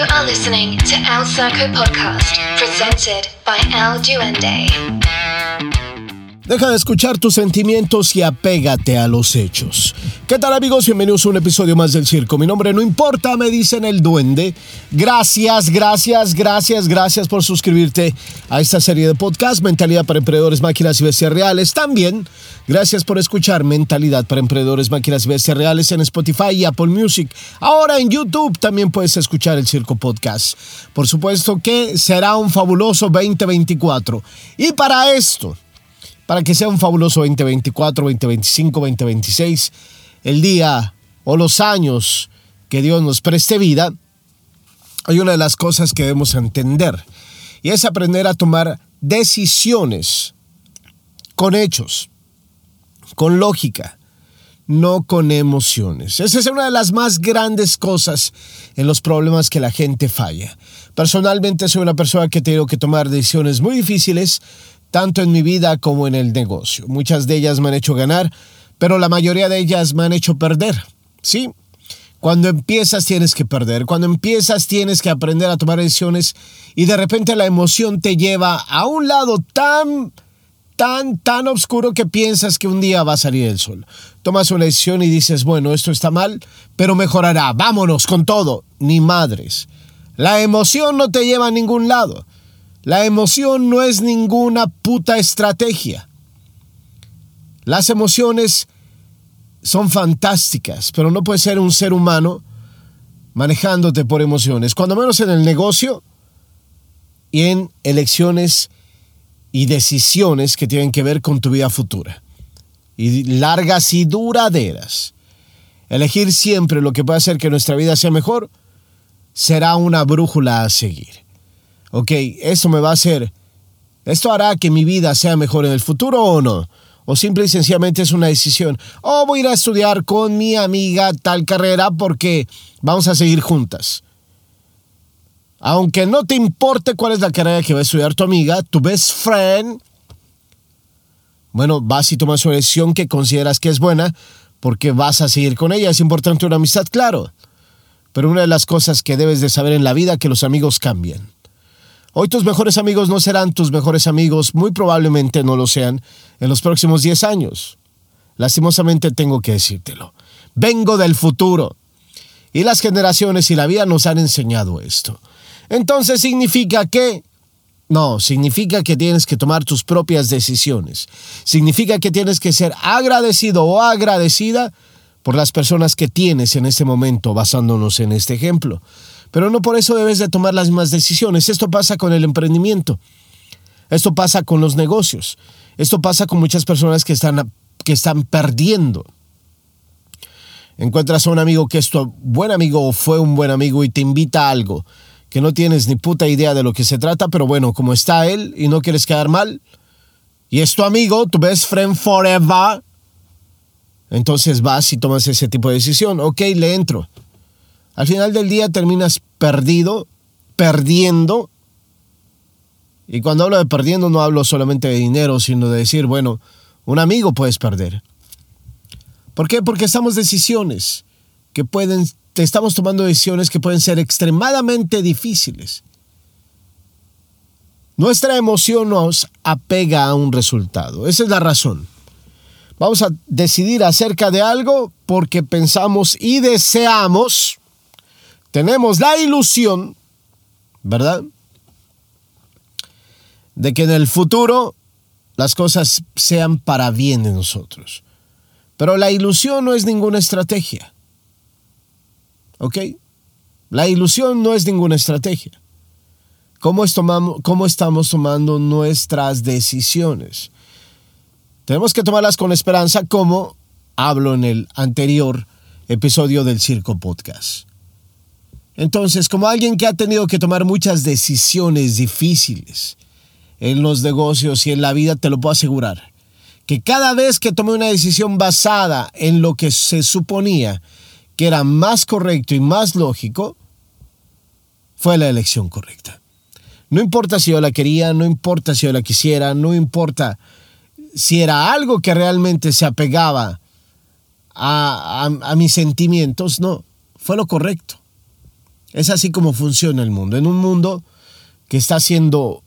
You are listening to El Circo Podcast, presented by El Duende. Deja de escuchar tus sentimientos y apégate a los hechos. ¿Qué tal amigos? Bienvenidos a un episodio más del circo. Mi nombre no importa, me dicen el duende. Gracias, gracias, gracias, gracias por suscribirte a esta serie de podcast Mentalidad para Emprendedores, Máquinas y Bestias Reales. También, gracias por escuchar Mentalidad para Emprendedores, Máquinas y Bestias Reales en Spotify y Apple Music. Ahora en YouTube también puedes escuchar el Circo Podcast. Por supuesto que será un fabuloso 2024. Y para esto para que sea un fabuloso 2024, 2025, 2026, el día o los años que Dios nos preste vida, hay una de las cosas que debemos entender y es aprender a tomar decisiones con hechos, con lógica, no con emociones. Esa es una de las más grandes cosas en los problemas que la gente falla. Personalmente soy una persona que tengo que tomar decisiones muy difíciles, tanto en mi vida como en el negocio. Muchas de ellas me han hecho ganar, pero la mayoría de ellas me han hecho perder. Sí, cuando empiezas tienes que perder, cuando empiezas tienes que aprender a tomar decisiones y de repente la emoción te lleva a un lado tan, tan, tan oscuro que piensas que un día va a salir el sol. Tomas una decisión y dices, bueno, esto está mal, pero mejorará, vámonos con todo. Ni madres. La emoción no te lleva a ningún lado. La emoción no es ninguna puta estrategia. Las emociones son fantásticas, pero no puedes ser un ser humano manejándote por emociones, cuando menos en el negocio y en elecciones y decisiones que tienen que ver con tu vida futura. Y largas y duraderas. Elegir siempre lo que puede hacer que nuestra vida sea mejor será una brújula a seguir ok, esto me va a hacer, esto hará que mi vida sea mejor en el futuro o no. O simple y sencillamente es una decisión. O voy a ir a estudiar con mi amiga tal carrera porque vamos a seguir juntas. Aunque no te importe cuál es la carrera que va a estudiar tu amiga, tu best friend, bueno, vas y tomas una decisión que consideras que es buena porque vas a seguir con ella. Es importante una amistad, claro. Pero una de las cosas que debes de saber en la vida es que los amigos cambian. Hoy tus mejores amigos no serán tus mejores amigos, muy probablemente no lo sean en los próximos 10 años. Lastimosamente tengo que decírtelo. Vengo del futuro. Y las generaciones y la vida nos han enseñado esto. Entonces significa que... No, significa que tienes que tomar tus propias decisiones. Significa que tienes que ser agradecido o agradecida por las personas que tienes en este momento, basándonos en este ejemplo. Pero no por eso debes de tomar las mismas decisiones. Esto pasa con el emprendimiento. Esto pasa con los negocios. Esto pasa con muchas personas que están, que están perdiendo. Encuentras a un amigo que es tu buen amigo o fue un buen amigo y te invita a algo que no tienes ni puta idea de lo que se trata, pero bueno, como está él y no quieres quedar mal, y es tu amigo, tu best friend forever, entonces vas y tomas ese tipo de decisión. Ok, le entro. Al final del día terminas perdido, perdiendo. Y cuando hablo de perdiendo no hablo solamente de dinero, sino de decir, bueno, un amigo puedes perder. ¿Por qué? Porque estamos decisiones que pueden, estamos tomando decisiones que pueden ser extremadamente difíciles. Nuestra emoción nos apega a un resultado. Esa es la razón. Vamos a decidir acerca de algo porque pensamos y deseamos tenemos la ilusión, ¿verdad? De que en el futuro las cosas sean para bien de nosotros. Pero la ilusión no es ninguna estrategia. ¿Ok? La ilusión no es ninguna estrategia. ¿Cómo, ¿Cómo, estamos tomando nuestras decisiones? Tenemos que tomarlas con esperanza, como hablo en el anterior episodio del Circo Podcast. Entonces, como alguien que ha tenido que tomar muchas decisiones difíciles en los negocios y en la vida, te lo puedo asegurar, que cada vez que tomé una decisión basada en lo que se suponía que era más correcto y más lógico, fue la elección correcta. No importa si yo la quería, no importa si yo la quisiera, no importa si era algo que realmente se apegaba a, a mis sentimientos, no, fue lo correcto. Es así como funciona el mundo. En un mundo que está siendo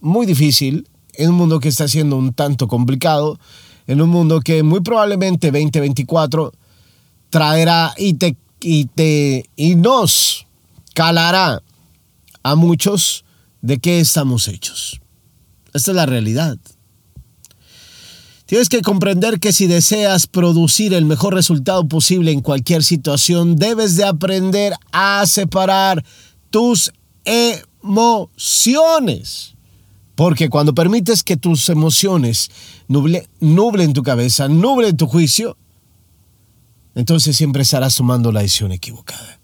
muy difícil, en un mundo que está siendo un tanto complicado, en un mundo que muy probablemente 2024 traerá y te y te y nos calará a muchos de qué estamos hechos. Esta es la realidad. Tienes que comprender que si deseas producir el mejor resultado posible en cualquier situación, debes de aprender a separar tus emociones. Porque cuando permites que tus emociones nublen tu cabeza, nublen tu juicio, entonces siempre estarás tomando la decisión equivocada.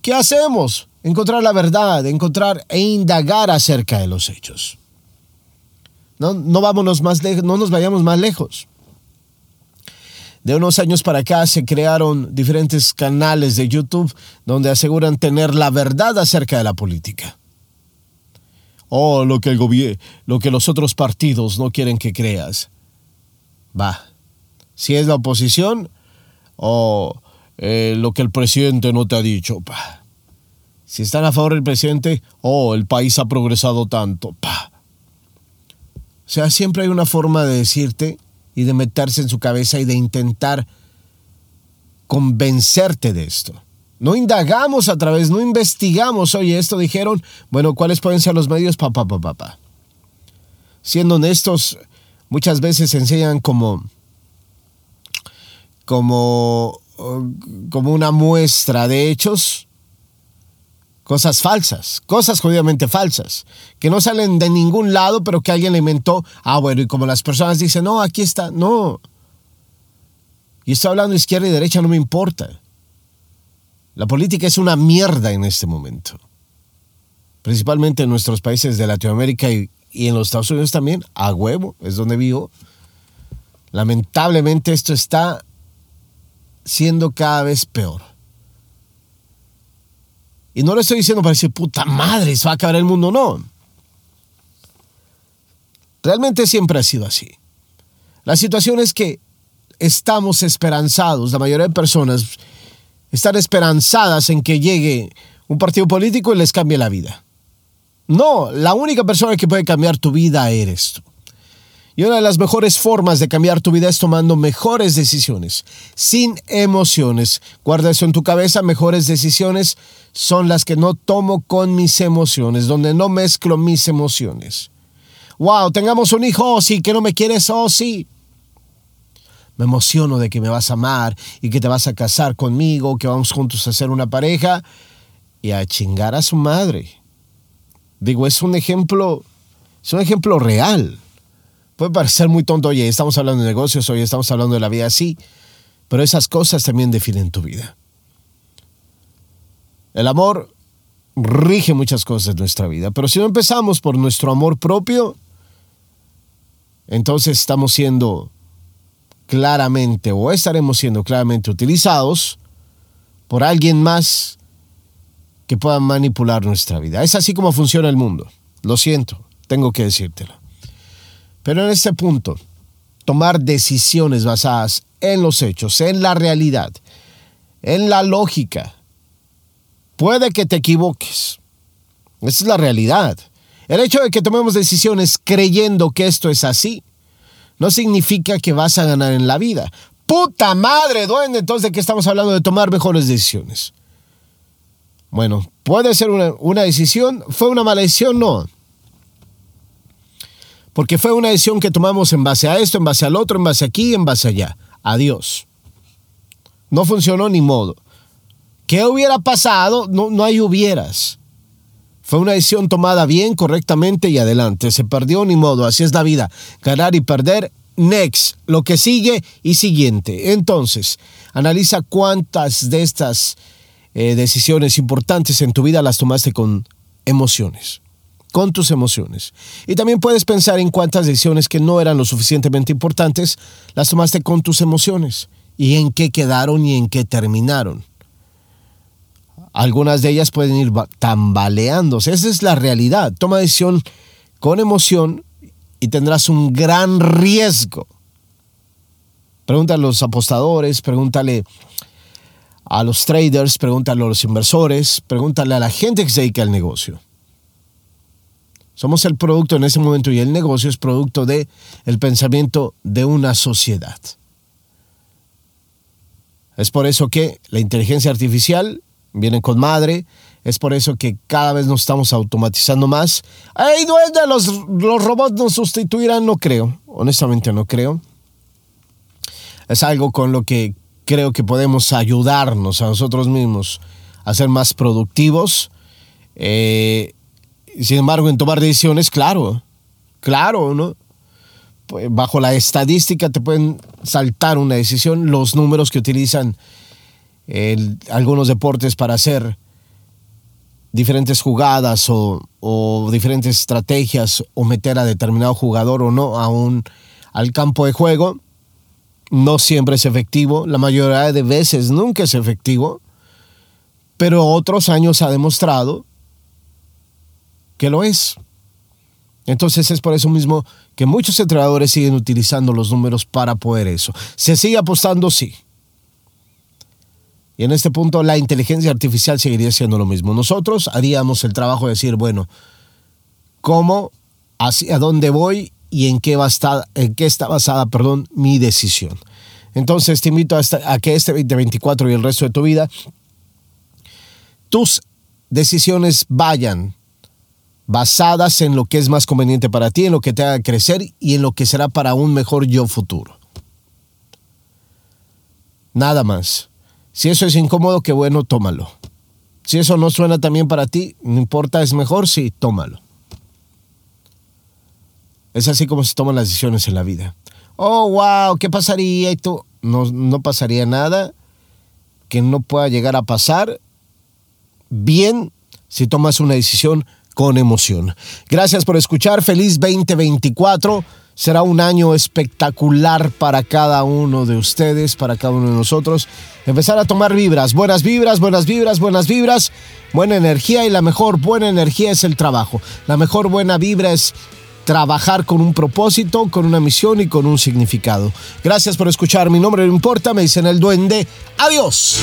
¿Qué hacemos? Encontrar la verdad, encontrar e indagar acerca de los hechos. No, no, vámonos más no nos vayamos más lejos. De unos años para acá se crearon diferentes canales de YouTube donde aseguran tener la verdad acerca de la política. O oh, lo que el lo que los otros partidos no quieren que creas. Va. Si es la oposición o eh, lo que el presidente no te ha dicho. Pa. Si están a favor del presidente, oh, el país ha progresado tanto. Pa. O sea, siempre hay una forma de decirte y de meterse en su cabeza y de intentar convencerte de esto. No indagamos a través, no investigamos, oye, esto dijeron, bueno, ¿cuáles pueden ser los medios? Pa, pa, pa, pa, pa. Siendo honestos, muchas veces enseñan como, como, como una muestra de hechos cosas falsas, cosas jodidamente falsas, que no salen de ningún lado, pero que alguien le inventó. Ah, bueno, y como las personas dicen, no, aquí está, no. Y estoy hablando izquierda y derecha, no me importa. La política es una mierda en este momento. Principalmente en nuestros países de Latinoamérica y, y en los Estados Unidos también, a huevo, es donde vivo. Lamentablemente esto está siendo cada vez peor. Y no lo estoy diciendo para decir, puta madre, se va a acabar el mundo, no. Realmente siempre ha sido así. La situación es que estamos esperanzados, la mayoría de personas están esperanzadas en que llegue un partido político y les cambie la vida. No, la única persona que puede cambiar tu vida eres tú. Y una de las mejores formas de cambiar tu vida es tomando mejores decisiones, sin emociones. Guarda eso en tu cabeza, mejores decisiones son las que no tomo con mis emociones, donde no mezclo mis emociones. Wow, tengamos un hijo, oh sí, que no me quieres, oh sí. Me emociono de que me vas a amar y que te vas a casar conmigo, que vamos juntos a ser una pareja y a chingar a su madre. Digo, es un ejemplo, es un ejemplo real. Puede parecer muy tonto, oye, estamos hablando de negocios, oye, estamos hablando de la vida así, pero esas cosas también definen tu vida. El amor rige muchas cosas en nuestra vida, pero si no empezamos por nuestro amor propio, entonces estamos siendo claramente o estaremos siendo claramente utilizados por alguien más que pueda manipular nuestra vida. Es así como funciona el mundo. Lo siento, tengo que decírtelo. Pero en este punto, tomar decisiones basadas en los hechos, en la realidad, en la lógica, puede que te equivoques. Esa es la realidad. El hecho de que tomemos decisiones creyendo que esto es así, no significa que vas a ganar en la vida. Puta madre, duende, entonces que estamos hablando de tomar mejores decisiones. Bueno, puede ser una, una decisión, fue una mala decisión, no porque fue una decisión que tomamos en base a esto, en base al otro, en base aquí, en base allá. Adiós. No funcionó ni modo. ¿Qué hubiera pasado? No, no hay hubieras. Fue una decisión tomada bien, correctamente y adelante. Se perdió ni modo. Así es la vida. Ganar y perder. Next. Lo que sigue y siguiente. Entonces, analiza cuántas de estas eh, decisiones importantes en tu vida las tomaste con emociones con tus emociones. Y también puedes pensar en cuántas decisiones que no eran lo suficientemente importantes las tomaste con tus emociones y en qué quedaron y en qué terminaron. Algunas de ellas pueden ir tambaleándose. Esa es la realidad. Toma decisión con emoción y tendrás un gran riesgo. Pregúntale a los apostadores, pregúntale a los traders, pregúntale a los inversores, pregúntale a la gente que se dedica al negocio. Somos el producto en ese momento y el negocio es producto de el pensamiento de una sociedad. Es por eso que la inteligencia artificial viene con madre, es por eso que cada vez nos estamos automatizando más. ¡Ay, duende! Los, los robots nos sustituirán, no creo. Honestamente no creo. Es algo con lo que creo que podemos ayudarnos a nosotros mismos a ser más productivos. Eh, sin embargo, en tomar decisiones, claro, claro, ¿no? Pues, bajo la estadística te pueden saltar una decisión, los números que utilizan algunos deportes para hacer diferentes jugadas o, diferentes estrategias o meter a determinado jugador o no a al campo de juego, no siempre es efectivo, la mayoría de veces nunca es efectivo, pero otros años ha demostrado que lo es. Entonces es por eso mismo que muchos entrenadores siguen utilizando los números para poder eso. ¿Se sigue apostando? Sí. Y en este punto la inteligencia artificial seguiría siendo lo mismo. Nosotros haríamos el trabajo de decir, bueno, ¿cómo, hacia dónde voy y en qué, va en qué está basada perdón, mi decisión? Entonces te invito a, a que este 2024 y el resto de tu vida, tus decisiones vayan basadas en lo que es más conveniente para ti, en lo que te haga crecer y en lo que será para un mejor yo futuro. Nada más. Si eso es incómodo, qué bueno, tómalo. Si eso no suena también para ti, no importa, es mejor, sí, tómalo. Es así como se toman las decisiones en la vida. Oh, wow, ¿qué pasaría? Y tú, no, no pasaría nada que no pueda llegar a pasar bien si tomas una decisión con emoción. Gracias por escuchar. Feliz 2024. Será un año espectacular para cada uno de ustedes, para cada uno de nosotros. Empezar a tomar vibras, buenas vibras, buenas vibras, buenas vibras, buena energía y la mejor buena energía es el trabajo. La mejor buena vibra es trabajar con un propósito, con una misión y con un significado. Gracias por escuchar. Mi nombre no importa, me dicen el duende. Adiós.